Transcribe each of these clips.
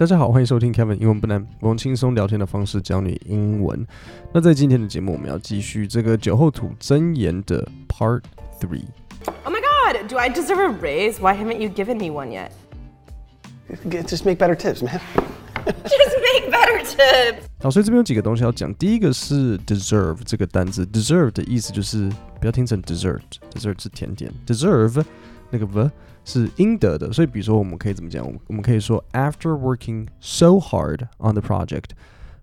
大家好，欢迎收听 Kevin 英文不难，我用轻松聊天的方式教你英文。那在今天的节目，我们要继续这个酒后吐真言的 Part Three。Oh my God! Do I deserve a raise? Why haven't you given me one yet? Just make better tips, man. Just make better tips. 好，所以这边有几个东西要讲。第一个是 deserve 这个单字，deserve 的意思就是不要听成 dessert，dessert 是甜点，deserve 那个 v。是应得的，所以比如说我们可以怎么讲？我们可以说，After working so hard on the project,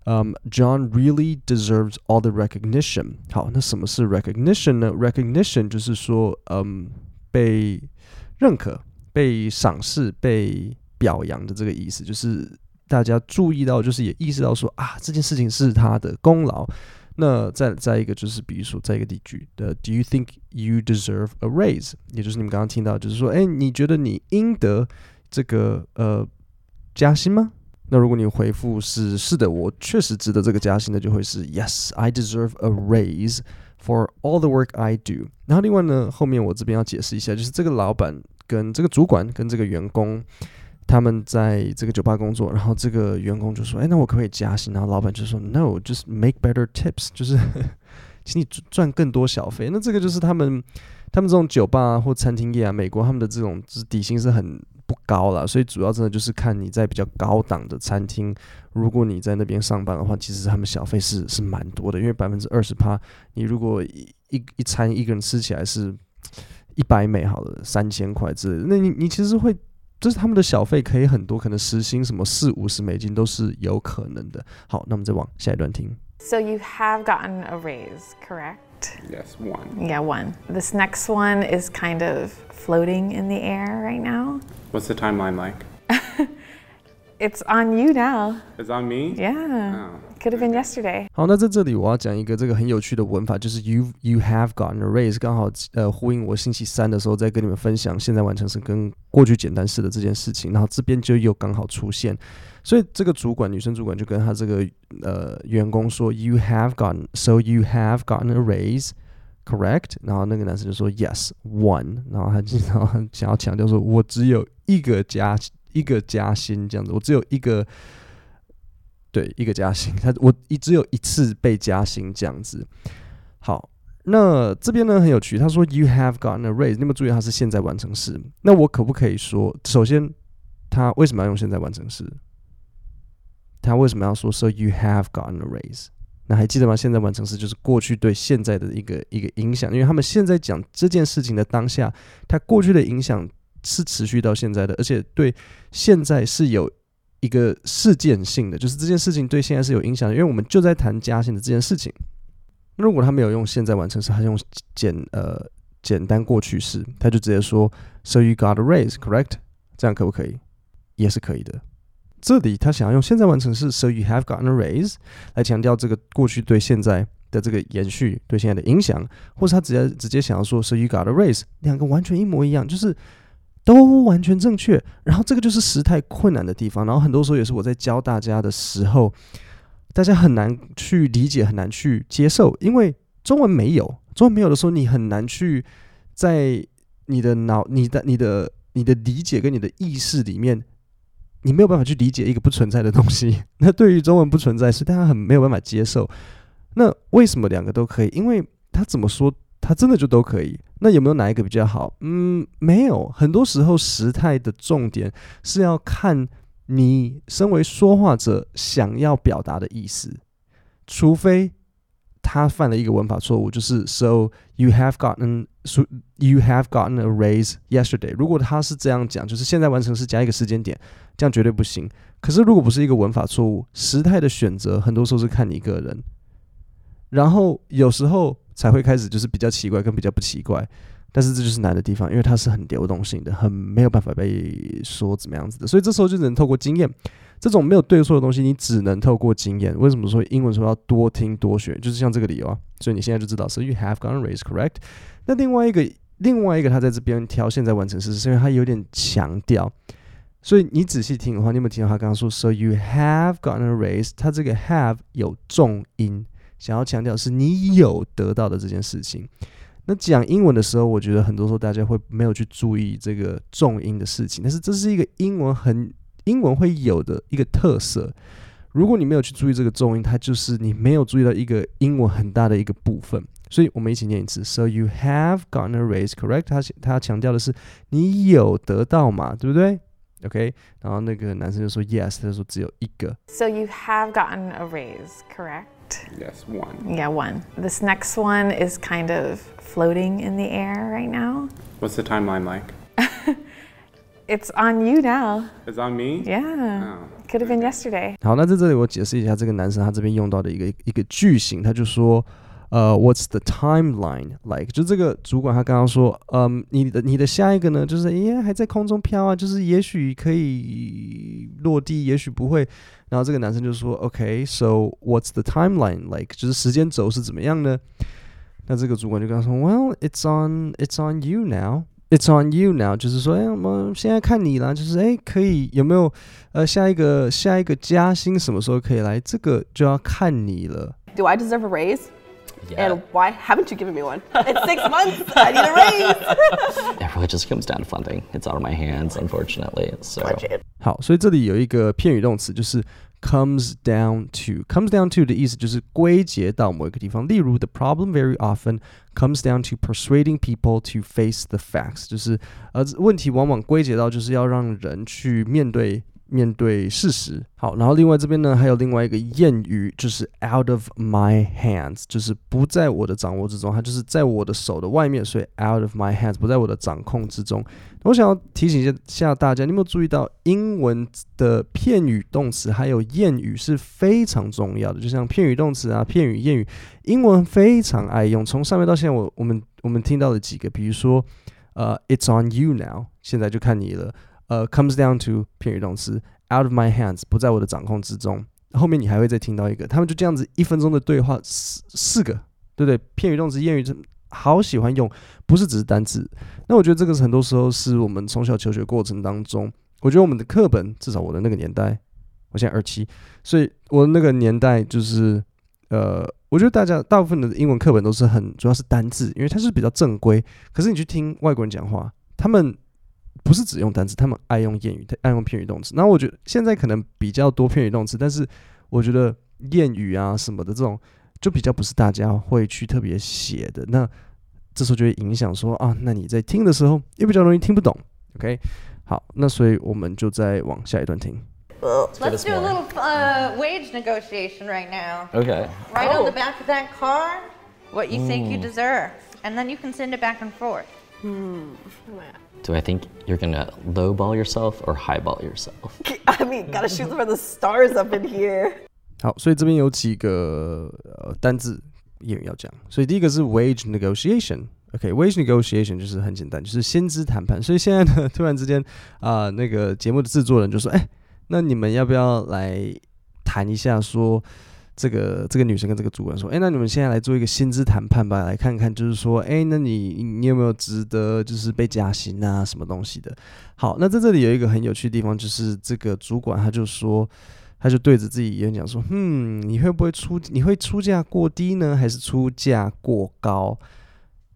um, John really deserves all the recognition。好，那什么是 recognition 呢？recognition 就是说，嗯，被认可、被赏识、被表扬的这个意思，就是大家注意到，就是也意识到说啊，这件事情是他的功劳。那再再一个就是，比如说再一个例句的，Do you think you deserve a raise？也就是你们刚刚听到，就是说，哎，你觉得你应得这个呃加薪吗？那如果你回复是是的，我确实值得这个加薪，那就会是 Yes, I deserve a raise for all the work I do。然后另外呢，后面我这边要解释一下，就是这个老板跟这个主管跟这个员工。他们在这个酒吧工作，然后这个员工就说：“哎，那我可不可以加薪？”然后老板就说：“No，just make better tips，就是 请你赚更多小费。”那这个就是他们他们这种酒吧或餐厅业啊，美国他们的这种就是底薪是很不高了，所以主要真的就是看你在比较高档的餐厅，如果你在那边上班的话，其实他们小费是是蛮多的，因为百分之二十趴，你如果一一一餐一个人吃起来是一百美好了，三千块之类的，那你你其实会。就是他们的小费可以很多，可能时薪什么四五十美金都是有可能的。好，那我们再往下一段听。So you have gotten a raise, correct? Yes, one. Yeah, one. This next one is kind of floating in the air right now. What's the timeline like? It's on you now. It's on me? Yeah. Oh. Could have been yesterday. 好，那在这里我要讲一个这个很有趣的文法，就是 you you have gotten a raise，刚好呃呼应我星期三的时候在跟你们分享现在完成时跟过去简单式的这件事情，然后这边就又刚好出现，所以这个主管女生主管就跟他这个呃员工说 you have gotten，so you have gotten a raise，correct？然后那个男生就说 yes one，然后他然后想要强调说我只有一个加一个加薪这样子，我只有一个。对，一个加薪，他我一只有一次被加薪这样子。好，那这边呢很有趣，他说 You have gotten a raise，你有没有注意他是现在完成时？那我可不可以说，首先他为什么要用现在完成时？他为什么要说 So you have gotten a raise？那还记得吗？现在完成时就是过去对现在的一个一个影响，因为他们现在讲这件事情的当下，他过去的影响是持续到现在的，而且对现在是有。一个事件性的，就是这件事情对现在是有影响的，因为我们就在谈加薪的这件事情。如果他没有用现在完成时，他用简呃简单过去式，他就直接说 “So you got a raise, correct？” 这样可不可以？也是可以的。这里他想要用现在完成式 “So you have gotten a raise” 来强调这个过去对现在的这个延续对现在的影响，或是他直接直接想要说 “So you got a raise”，两个完全一模一样，就是。都完全正确，然后这个就是时态困难的地方，然后很多时候也是我在教大家的时候，大家很难去理解，很难去接受，因为中文没有，中文没有的时候，你很难去在你的脑、你的、你的、你的理解跟你的意识里面，你没有办法去理解一个不存在的东西。那对于中文不存在，是大家很没有办法接受。那为什么两个都可以？因为他怎么说？它真的就都可以？那有没有哪一个比较好？嗯，没有。很多时候时态的重点是要看你身为说话者想要表达的意思，除非他犯了一个文法错误，就是 So you have gotten so you have gotten a raise yesterday。如果他是这样讲，就是现在完成时加一个时间点，这样绝对不行。可是如果不是一个文法错误，时态的选择很多时候是看你个人，然后有时候。才会开始就是比较奇怪跟比较不奇怪，但是这就是难的地方，因为它是很流动性的，很没有办法被说怎么样子的，所以这时候就只能透过经验。这种没有对错的东西，你只能透过经验。为什么说英文说要多听多学？就是像这个理由啊。所以你现在就知道，So you have gotten a raise, correct？那另外一个，另外一个他在这边挑现在完成时，是因为他有点强调。所以你仔细听的话，你有没有听到他刚刚说，So you have gotten a raise？他这个 have 有重音。想要强调是你有得到的这件事情。那讲英文的时候，我觉得很多时候大家会没有去注意这个重音的事情。但是这是一个英文很英文会有的一个特色。如果你没有去注意这个重音，它就是你没有注意到一个英文很大的一个部分。所以我们一起念一次：So you have gotten a raise, correct？他他强调的是你有得到嘛，对不对？OK。然后那个男生就说 Yes，他说只有一个。So you have gotten a raise, correct? Yes, one. Yeah, one. This next one is kind of floating in the air right now. What's the timeline like? It's on you now. It's on me? Yeah. Oh. Could have been yesterday. 好，那在这里我解释一下这个男生他这边用到的一个一个句型，他就说。 呃、uh,，What's the timeline like？就这个主管他刚刚说，嗯，你的你的下一个呢，就是耶还在空中飘啊，就是也许可以落地，也许不会。然后这个男生就说，OK，so、okay, what's the timeline like？就是时间轴是怎么样呢？那这个主管就跟他说，Well，it's on，it's on you now，it's on you now，就是说，哎，我们现在看你啦，就是哎，可以有没有呃下一个下一个加薪什么时候可以来？这个就要看你了。Do I deserve a raise? Yeah. And why haven't you given me one? It's six months. I need a raise. It really just comes down to funding. It's out of my hands, unfortunately. So. 好，所以这里有一个片语动词，就是 comes down to。comes down to 的意思就是归结到某一个地方。例如，the problem very often comes down to persuading people to face the facts，就是呃问题往往归结到就是要让人去面对。 面对事实，好，然后另外这边呢，还有另外一个谚语，就是 out of my hands，就是不在我的掌握之中，它就是在我的手的外面，所以 out of my hands 不在我的掌控之中。我想要提醒一下大家，你有没有注意到英文的片语动词还有谚语是非常重要的？就像片语动词啊、片语、谚语，英文非常爱用。从上面到现在我，我我们我们听到了几个，比如说，呃，it's on you now，现在就看你了。呃、，comes down to 片语动词，out of my hands 不在我的掌控之中。后面你还会再听到一个，他们就这样子一分钟的对话四四个，对不对？片语动词、谚语，好喜欢用，不是只是单字。那我觉得这个是很多时候是我们从小求学过程当中，我觉得我们的课本，至少我的那个年代，我现在二七，所以我的那个年代就是，呃，我觉得大家大部分的英文课本都是很主要是单字，因为它是比较正规。可是你去听外国人讲话，他们。不是只用单词，他们爱用谚语，爱用片语动词。那我觉得现在可能比较多片语动词，但是我觉得谚语啊什么的这种，就比较不是大家会去特别写的。那这时候就会影响说啊，那你在听的时候也比较容易听不懂。OK，好，那所以我们就再往下一段听。Let's do a little uh, wage negotiation right now. Okay. Right on the back of that car, what you think you deserve, and then you can send it back and forth. Hmm. Do I think you're gonna lowball yourself or highball yourself? I mean, gotta shoot for the stars up in here. 好，所以这边有几个呃单字谚语要讲。所以第一个是 wage negotiation。OK，wage negotiation 就是很简单，就是薪资谈判。所以现在呢，突然之间啊、呃，那个节目的制作人就说：“哎，那你们要不要来谈一下说？”这个这个女生跟这个主管说：“哎，那你们现在来做一个薪资谈判吧，来看看，就是说，哎，那你你有没有值得就是被加薪啊，什么东西的？好，那在这里有一个很有趣的地方，就是这个主管他就说，他就对着自己演讲说，嗯，你会不会出你会出价过低呢，还是出价过高？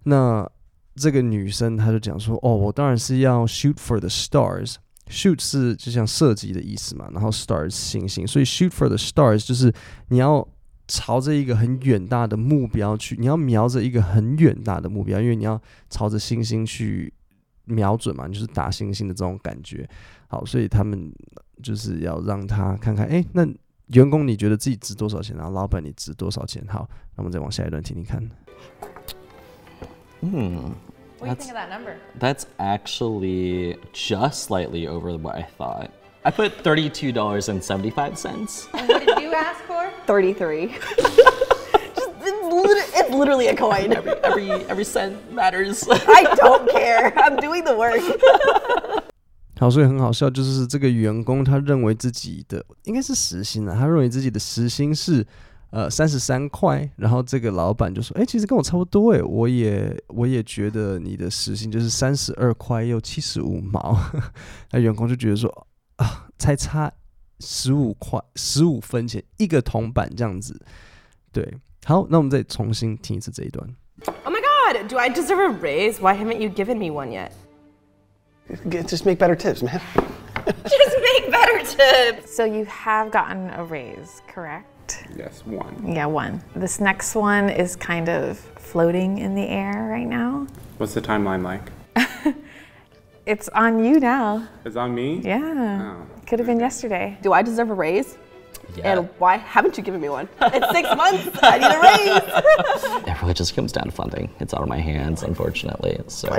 那这个女生她就讲说，哦，我当然是要 shoot for the stars。” Shoot 是就像射击的意思嘛，然后 stars 星星，所以 shoot for the stars 就是你要朝着一个很远大的目标去，你要瞄着一个很远大的目标，因为你要朝着星星去瞄准嘛，就是打星星的这种感觉。好，所以他们就是要让他看看，哎，那员工你觉得自己值多少钱？然后老板你值多少钱？好，那我们再往下一段听听看。嗯。What do you think of that number? That's actually just slightly over what I thought. I put thirty-two dollars and seventy-five cents. And what did you ask for? 33. Just, it's, it's literally a coin. Every every every cent matters. I don't care. I'm doing the work. 好，所以很好笑，就是这个员工他认为自己的应该是时薪啊，他认为自己的时薪是。 呃，三十三块，然后这个老板就说：“哎，其实跟我差不多哎，我也我也觉得你的时薪就是三十二块又七十五毛。”那员工就觉得说：“啊，才差十五块十五分钱一个铜板这样子。”对，好，那我们再重新听一次这一段。Oh my God! Do I deserve a raise? Why haven't you given me one yet? Just make better tips, man. Just make better tips. So you have gotten a raise, correct? Yes, one. Yeah, one. This next one is kind of floating in the air right now. What's the timeline like? It's on you now. It's on me? Yeah. Oh. Could have been yesterday. Do I deserve a raise? Yeah. And why haven't you given me one? It's six months. I need a raise. It really just comes down to funding. It's out of my hands, unfortunately. So.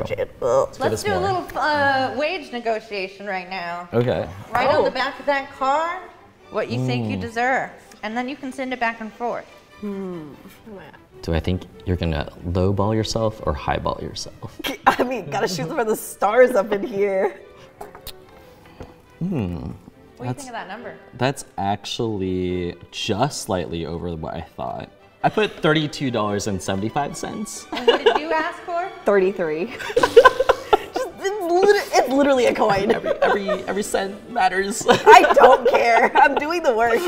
Well, Let's us do a little uh, wage negotiation right now. Okay. Write on Oh. the back of that card what you think Mm. you deserve, and then you can send it back and forth. Do I think you're gonna lowball yourself or highball yourself? I mean, gotta shoot for the stars up in here. Hmm. What do you think of that number? That's actually just slightly over what I thought. I put thirty-two dollars and seventy-five cents. And what did you ask for? 33. Just, it's, it's literally a coin. Every Every every cent matters. I don't care. I'm doing the work.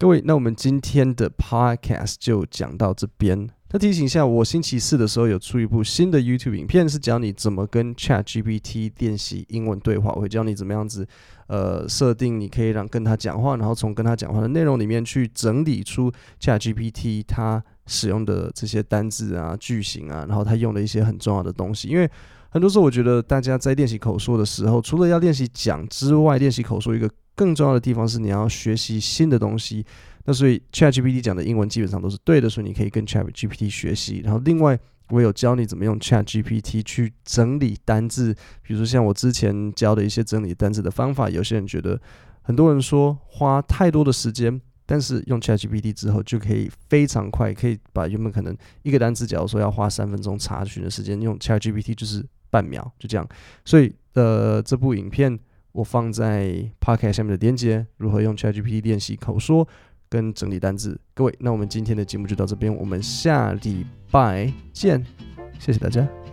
各位，那我们今天的 podcast 就讲到这边。那提醒一下，我星期四的时候有出一部新的 YouTube 影片，是教你怎么跟 Chat GPT 练习英文对话。我会教你怎么样子，呃，设定你可以让跟他讲话，然后从跟他讲话的内容里面去整理出 Chat GPT 它使用的这些单字啊、句型啊，然后他用的一些很重要的东西。因为很多时候，我觉得大家在练习口说的时候，除了要练习讲之外，练习口说一个更重要的地方是你要学习新的东西。那所以 ChatGPT 讲的英文基本上都是对的，所以你可以跟 ChatGPT 学习。然后另外，我有教你怎么用 ChatGPT 去整理单字，比如说像我之前教的一些整理单字的方法。有些人觉得，很多人说花太多的时间，但是用 ChatGPT 之后就可以非常快，可以把原本可能一个单词，假如说要花三分钟查询的时间，用 ChatGPT 就是半秒，就这样。所以呃，这部影片我放在 Podcast 下面的链接，如何用 ChatGPT 练习口说跟整理单字。各位，那我们今天的节目就到这边，我们下礼拜见，谢谢大家。